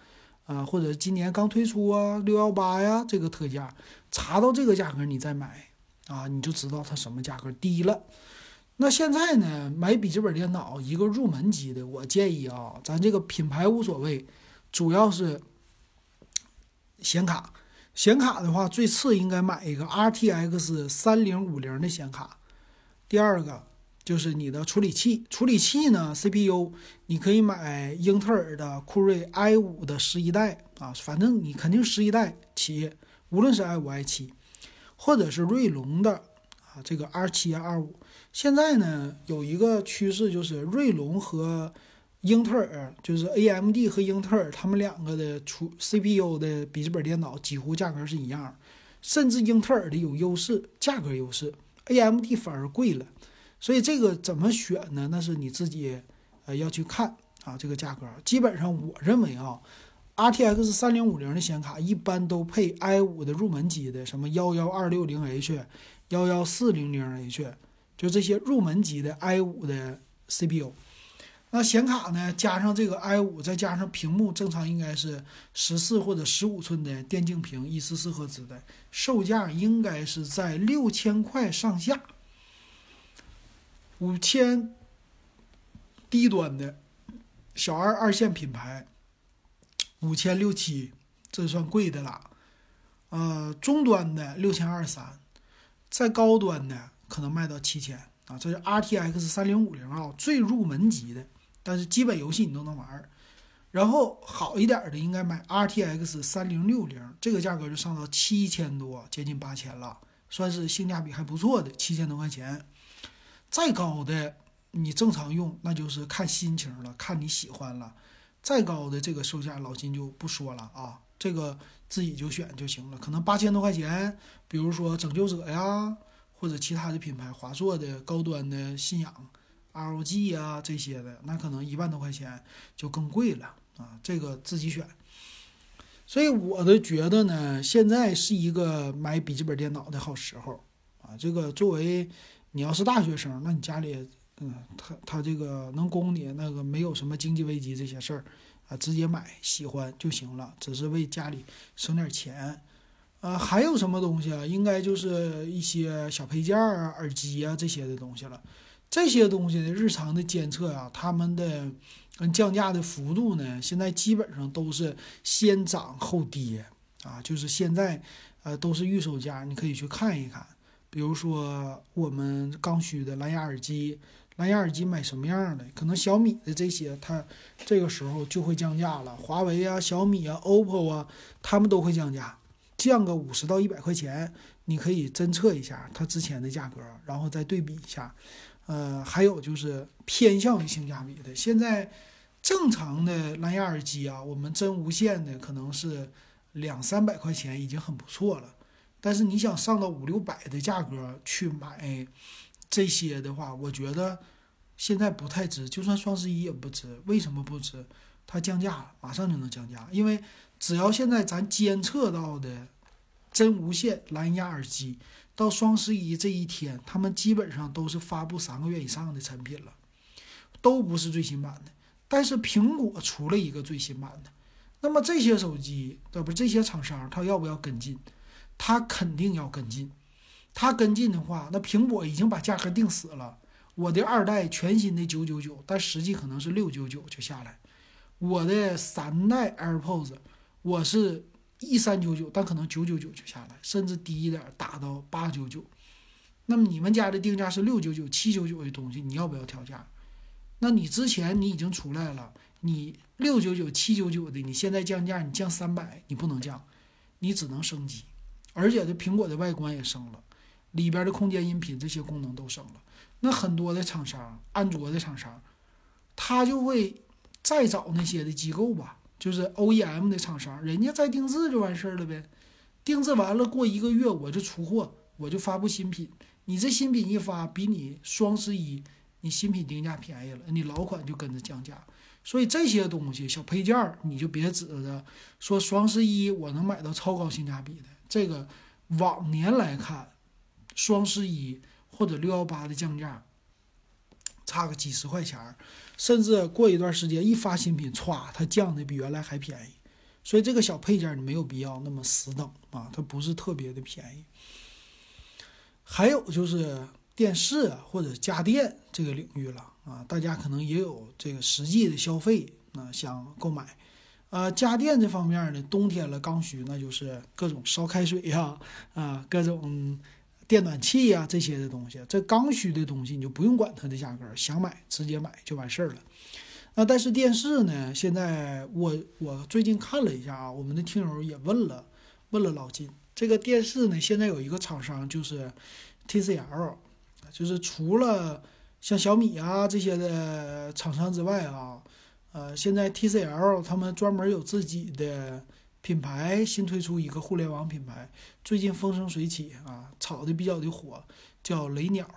啊，或者今年刚推出啊，六幺八呀，这个特价，查到这个价格你再买啊，你就知道它什么价格低了。那现在呢，买笔记本电脑一个入门级的，我建议啊，咱这个品牌无所谓，主要是显卡。显卡的话，最次应该买一个 RTX 三零五零的显卡。第二个。就是你的处理器，处理器呢，CPU 你可以买英特尔的酷睿 i 五的十一代啊，反正你肯定十一代起，无论是 i 五 i 七，或者是锐龙的啊，这个 R 七 R 五。现在呢有一个趋势，就是锐龙和英特尔，就是 AMD 和英特尔，他们两个的出 CPU 的笔记本电脑几乎价格是一样，甚至英特尔的有优势，价格优势，AMD 反而贵了。所以这个怎么选呢？那是你自己，呃，要去看啊。这个价格基本上，我认为啊，RTX 三零五零的显卡一般都配 i 五的入门级的，什么幺幺二六零 H、幺幺四零零 H，就这些入门级的 i 五的 CPU。那显卡呢，加上这个 i 五，再加上屏幕，正常应该是十四或者十五寸的电竞屏，一四四赫兹的，售价应该是在六千块上下。五千低端的小二二线品牌，五千六七，这算贵的了。呃，中端的六千二三，再高端的可能卖到七千啊。这是 RTX 三零五零啊，最入门级的，但是基本游戏你都能玩。然后好一点的应该买 RTX 三零六零，这个价格就上到七千多，接近八千了，算是性价比还不错的，七千多块钱。再高的你正常用，那就是看心情了，看你喜欢了。再高的这个售价，老金就不说了啊，这个自己就选就行了。可能八千多块钱，比如说拯救者呀，或者其他的品牌，华硕的高端的信仰、ROG 啊这些的，那可能一万多块钱就更贵了啊。这个自己选。所以我的觉得呢，现在是一个买笔记本电脑的好时候啊。这个作为。你要是大学生，那你家里，嗯，他他这个能供你那个没有什么经济危机这些事儿，啊，直接买喜欢就行了，只是为家里省点钱，呃，还有什么东西啊？应该就是一些小配件啊、耳机啊这些的东西了。这些东西的日常的监测啊，他们的嗯降价的幅度呢，现在基本上都是先涨后跌啊，就是现在，呃，都是预售价，你可以去看一看。比如说我们刚需的蓝牙耳机，蓝牙耳机买什么样的？可能小米的这些，它这个时候就会降价了。华为啊、小米啊、OPPO 啊，他们都会降价，降个五十到一百块钱，你可以侦测一下它之前的价格，然后再对比一下。呃，还有就是偏向于性价比的，现在正常的蓝牙耳机啊，我们真无线的可能是两三百块钱已经很不错了。但是你想上到五六百的价格去买这些的话，我觉得现在不太值。就算双十一也不值。为什么不值？它降价了，马上就能降价。因为只要现在咱监测到的真无线蓝牙耳机，到双十一这一天，他们基本上都是发布三个月以上的产品了，都不是最新版的。但是苹果出了一个最新版的，那么这些手机，这不这些厂商，他要不要跟进？他肯定要跟进，他跟进的话，那苹果已经把价格定死了。我的二代全新的九九九，但实际可能是六九九就下来。我的三代 AirPods，我是一三九九，但可能九九九就下来，甚至低一点打到八九九。那么你们家的定价是六九九、七九九的东西，你要不要调价？那你之前你已经出来了，你六九九、七九九的，你现在降价，你降三百，你不能降，你只能升级。而且这苹果的外观也升了，里边的空间音频这些功能都升了。那很多的厂商，安卓的厂商，他就会再找那些的机构吧，就是 OEM 的厂商，人家再定制就完事儿了呗。定制完了过一个月我就出货，我就发布新品。你这新品一发，比你双十一你新品定价便宜了，你老款就跟着降价。所以这些东西小配件儿，你就别指着说双十一我能买到超高性价比的。这个往年来看，双十一或者六幺八的降价，差个几十块钱儿，甚至过一段时间一发新品，歘，它降的比原来还便宜。所以这个小配件你没有必要那么死等啊，它不是特别的便宜。还有就是电视或者家电这个领域了啊，大家可能也有这个实际的消费啊，想购买。呃，家电这方面呢，冬天了刚需，那就是各种烧开水呀，啊，各种电暖气呀这些的东西。这刚需的东西你就不用管它的价格，想买直接买就完事儿了。那但是电视呢？现在我我最近看了一下啊，我们的听友也问了，问了老金，这个电视呢，现在有一个厂商就是 TCL，就是除了像小米啊这些的厂商之外啊，呃，现在 TCL 他们专门有自己的品牌，新推出一个互联网品牌，最近风生水起啊，炒的比较的火，叫雷鸟，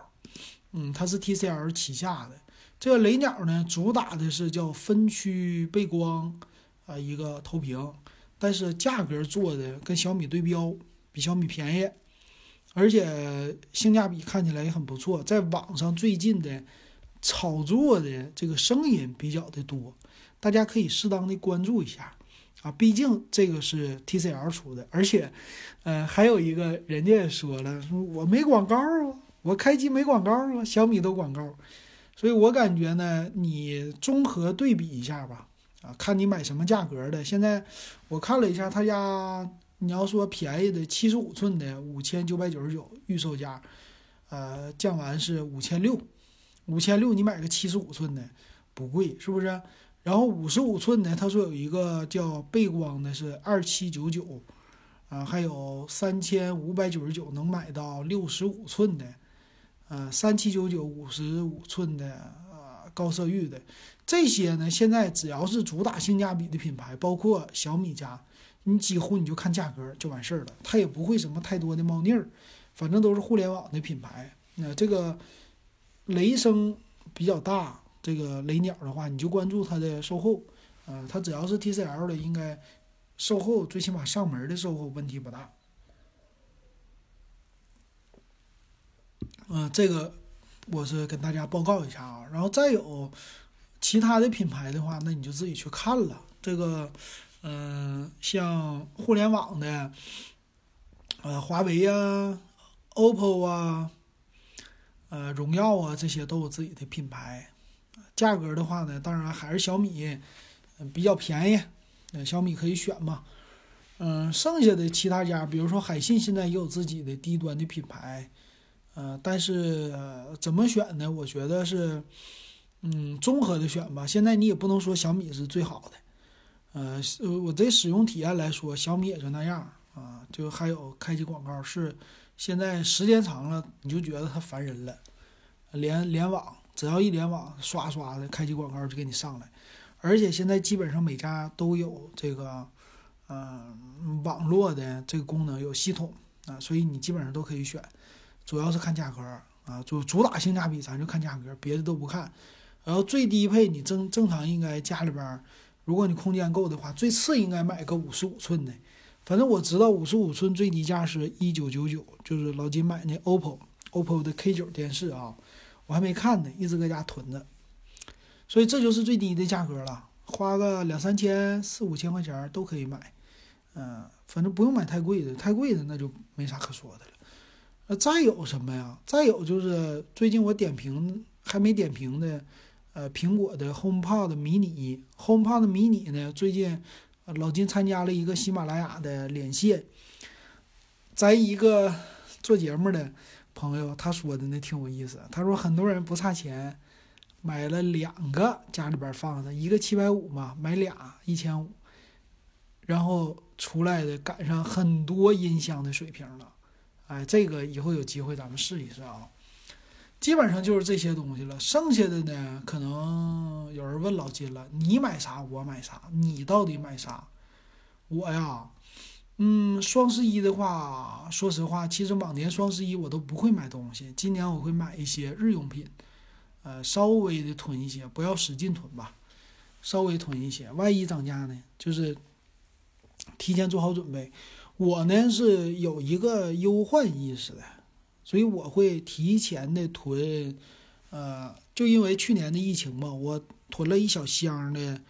嗯，它是 TCL 旗下的。这个雷鸟呢，主打的是叫分区背光，啊，一个投屏，但是价格做的跟小米对标，比小米便宜，而且性价比看起来也很不错。在网上最近的炒作的这个声音比较的多，大家可以适当的关注一下啊，毕竟这个是 TCL 出的，而且，呃，还有一个人家也说了，说我没广告啊，我开机没广告啊，小米都广告。所以我感觉呢，你综合对比一下吧，啊，看你买什么价格的。现在我看了一下，他家你要说便宜的七十五寸的五千九百九十九预售价，呃，降完是五千六，五千六你买个七十五寸的不贵，是不是？然后五十五寸的，他说有一个叫背光的是二七九九，啊，还有三千五百九十九能买到六十五寸的。呃，三七九九五十五寸的呃高色域的这些呢，现在只要是主打性价比的品牌，包括小米家，你几乎你就看价格就完事儿了，它也不会什么太多的猫腻儿，反正都是互联网的品牌。那这个雷声比较大，这个雷鸟的话，你就关注它的售后，呃，它只要是 TCL 的，应该售后最起码上门的售后问题不大。嗯，这个我是跟大家报告一下啊，然后再有其他的品牌的话，那你就自己去看了。这个，嗯，像互联网的，呃，华为啊、OPPO 啊、呃，荣耀啊，这些都有自己的品牌。价格的话呢，当然还是小米比较便宜，那小米可以选嘛。嗯，剩下的其他家，比如说海信，现在也有自己的低端的品牌。呃，但是怎么选呢？我觉得是，嗯，综合的选吧。现在你也不能说小米是最好的，呃，我这使用体验来说，小米也就那样啊。就还有开机广告是，现在时间长了你就觉得它烦人了。联联网，只要一联网，刷刷的开机广告就给你上来。而且现在基本上每家都有这个，嗯，网络的这个功能，有系统啊，所以你基本上都可以选。主要是看价格啊，主主打性价比，咱就看价格，别的都不看。然后最低配你正正常应该家里边，如果你空间够的话，最次应该买个五十五寸的。反正我知道五十五寸最低价是一九九九，就是老金买那 OPPO OPPO 的 K 九电视啊，我还没看呢，一直搁家囤着。所以这就是最低的价格了，花个两三千、四五千块钱都可以买。嗯，反正不用买太贵的，太贵的那就没啥可说的了。呃，再有什么呀？再有就是最近我点评还没点评的，呃，苹果的 HomePod mini，HomePod mini 呢，最近老金参加了一个喜马拉雅的连线，咱一个做节目的朋友他说的那挺有意思，他说很多人不差钱，买了两个家里边放的，一个七百五嘛，买俩一千五，然后出来的赶上很多音箱的水平了。哎，这个以后有机会咱们试一试啊。基本上就是这些东西了，剩下的呢，可能有人问老金了：你买啥？我买啥？你到底买啥？我呀，嗯，双十一的话，说实话，其实往年双十一我都不会买东西，今年我会买一些日用品，呃，稍微的囤一些，不要使劲囤吧，稍微囤一些，万一涨价呢，就是提前做好准备。我呢是有一个忧患意识的，所以我会提前的囤，呃，就因为去年的疫情嘛，我囤了一小箱的，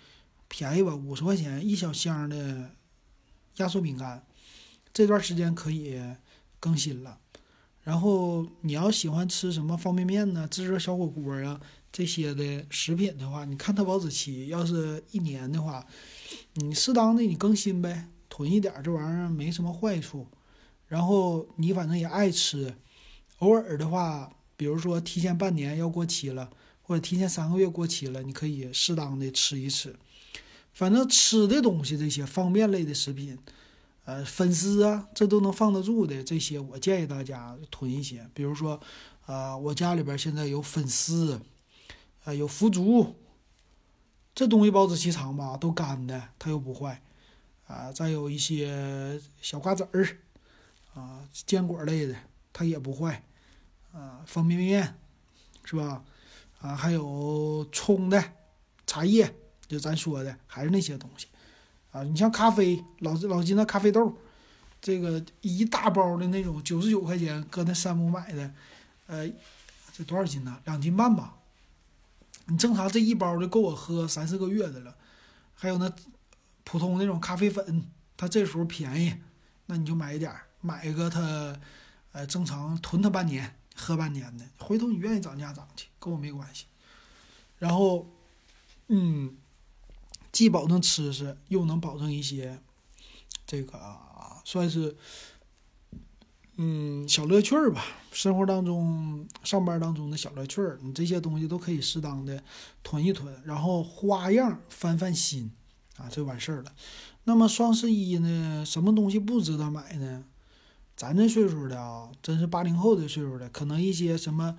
便宜吧，五十块钱一小箱的。压缩饼干，这段时间可以更新了。然后你要喜欢吃什么方便面呢、自热小火锅啊这些的食品的话，你看它保质期，要是一年的话，你适当的你更新呗，囤一点，这玩意儿没什么坏处。然后你反正也爱吃，偶尔的话，比如说提前半年要过期了，或者提前三个月过期了，你可以适当的吃一吃。反正吃的东西，这些方便类的食品，呃，粉丝啊，这都能放得住的。这些我建议大家囤一些。比如说，啊，我家里边现在有粉丝，啊，有腐竹，这东西保质期长吧，都干的，它又不坏。啊，再有一些小瓜子儿，啊，坚果类的，它也不坏。啊，方便面，是吧？啊，还有冲的茶叶。就咱说的还是那些东西，啊，你像咖啡，老老金那咖啡豆，这个一大包的那种九十九块钱，搁那山姆买的，呃，这多少斤呢？两斤半吧。你正常这一包就够我喝三四个月的了。还有那普通那种咖啡粉，它这时候便宜，那你就买一点，买一个它，呃，正常囤它半年，喝半年的。回头你愿意涨价涨去，跟我没关系。然后，嗯。既保证吃食，又能保证一些，这个算是，嗯，小乐趣儿吧。生活当中、上班当中的小乐趣儿，你这些东西都可以适当的囤一囤，然后花样翻翻新，啊，就完事儿了。那么双十一呢，什么东西不值得买呢？咱这岁数的啊，真是八零后的岁数的，可能一些什么，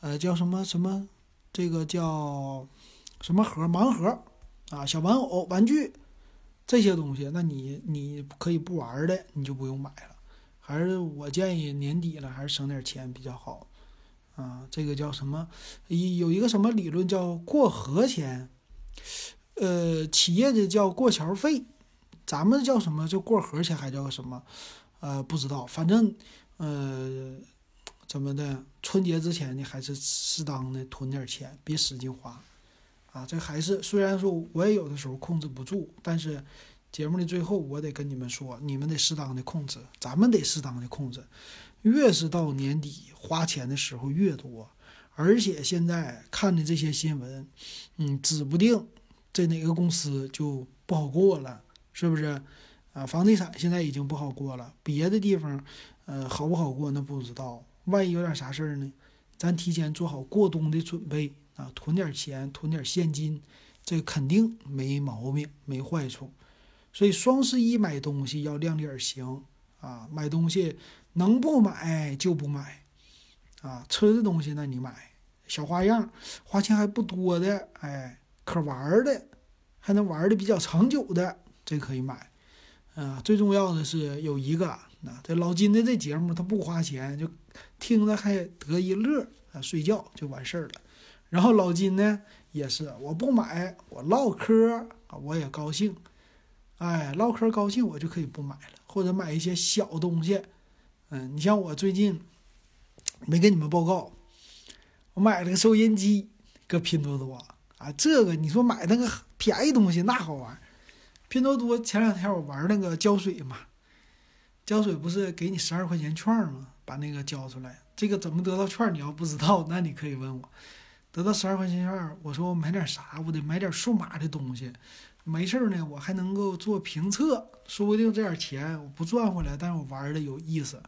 呃，叫什么什么，这个叫什么盒盲盒。啊，小玩偶、玩具这些东西，那你你可以不玩的，你就不用买了。还是我建议年底了，还是省点钱比较好。啊，这个叫什么？有一个什么理论叫过河钱？呃，企业的叫过桥费，咱们叫什么？就过河钱，还叫什么？呃，不知道。反正呃，怎么的？春节之前呢，还是适当的囤点钱，别使劲花。啊，这还是虽然说我也有的时候控制不住，但是节目的最后我得跟你们说，你们得适当的控制，咱们得适当的控制。越是到年底花钱的时候越多，而且现在看的这些新闻，嗯，指不定这哪个公司就不好过了，是不是？啊，房地产现在已经不好过了，别的地方，呃，好不好过那不知道。万一有点啥事儿呢？咱提前做好过冬的准备。啊，囤点钱，囤点现金，这肯定没毛病，没坏处。所以双十一买东西要量力而行啊，买东西能不买就不买啊。吃的东西呢，你买小花样，花钱还不多的，哎，可玩的，还能玩的比较长久的，这可以买。啊，最重要的是有一个，那这老金的这节目他不花钱，就听着还得一乐啊，睡觉就完事儿了。然后老金呢也是，我不买，我唠嗑，我也高兴，哎，唠嗑高兴，我就可以不买了，或者买一些小东西，嗯，你像我最近没跟你们报告，我买了个收音机，搁拼多多啊，这个你说买那个便宜东西那好玩，拼多多前两天我玩那个胶水嘛，胶水不是给你十二块钱券吗？把那个交出来，这个怎么得到券？你要不知道，那你可以问我。得到十二块钱券，我说我买点啥？我得买点数码的东西。没事儿呢，我还能够做评测，说不定这点钱我不赚回来，但是我玩的有意思。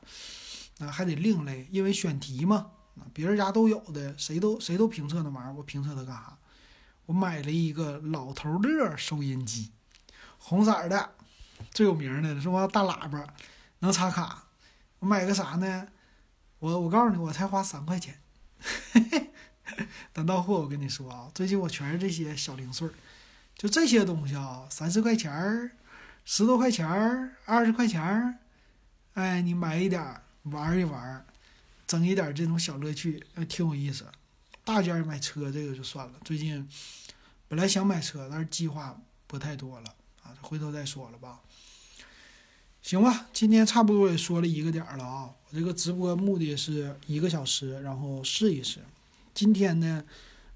啊，还得另类，因为选题嘛，别人家都有的，谁都谁都评测那玩意儿，我评测它干啥？我买了一个老头乐收音机，红色的，最有名的是吧？大喇叭，能插卡。我买个啥呢？我我告诉你，我才花三块钱。嘿嘿。等到货，我跟你说啊，最近我全是这些小零碎儿，就这些东西啊，三四块钱儿，十多块钱儿，二十块钱儿，哎，你买一点儿玩一玩，整一点这种小乐趣，呃，挺有意思。大件买车这个就算了，最近本来想买车，但是计划不太多了啊，回头再说了吧。行吧，今天差不多也说了一个点儿了啊。我这个直播目的是一个小时，然后试一试。今天呢，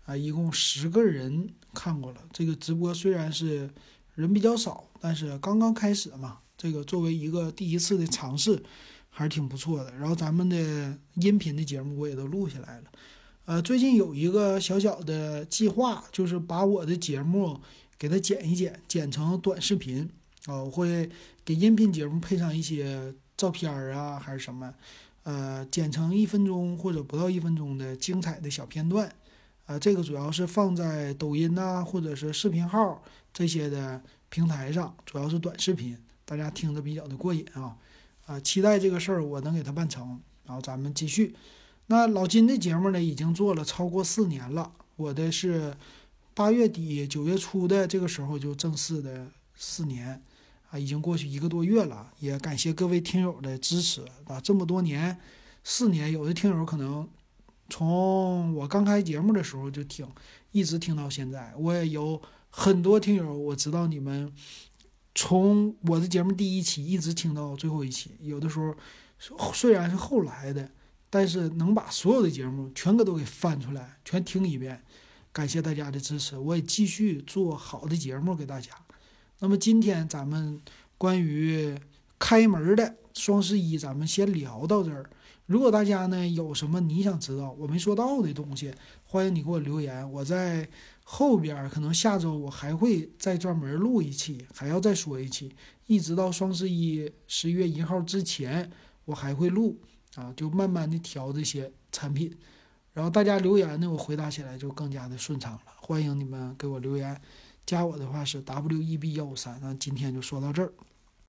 啊，一共十个人看过了。这个直播虽然是人比较少，但是刚刚开始嘛，这个作为一个第一次的尝试，还是挺不错的。然后咱们的音频的节目我也都录下来了。呃，最近有一个小小的计划，就是把我的节目给它剪一剪，剪成短视频啊。我会给音频节目配上一些照片啊，还是什么，呃，剪成一分钟或者不到一分钟的精彩的小片段。啊，这个主要是放在抖音呐，或者是视频号这些的平台上，主要是短视频，大家听着比较的过瘾啊。啊，期待这个事儿我能给它办成，然后咱们继续。那老金的节目呢，已经做了超过四年了。我的是八月底九月初的这个时候就正式的四年啊，已经过去一个多月了。也感谢各位听友的支持啊，这么多年四年，有的听友可能从我刚开节目的时候就听，一直听到现在。我也有很多听友，我知道你们从我的节目第一期一直听到最后一期，有的时候虽然是后来的。但是能把所有的节目全个都给翻出来，全听一遍，感谢大家的支持，我也继续做好的节目给大家。那么今天咱们关于开门的双十一，咱们先聊到这儿。如果大家呢有什么你想知道我没说到的东西，欢迎你给我留言。我在后边可能下周我还会再专门录一期，还要再说一期，一直到双十一十一月一号之前，我还会录。啊，就慢慢的调这些产品，然后大家留言呢，我回答起来就更加的顺畅了。欢迎你们给我留言，加我的话是 w e b 幺五三。那今天就说到这儿。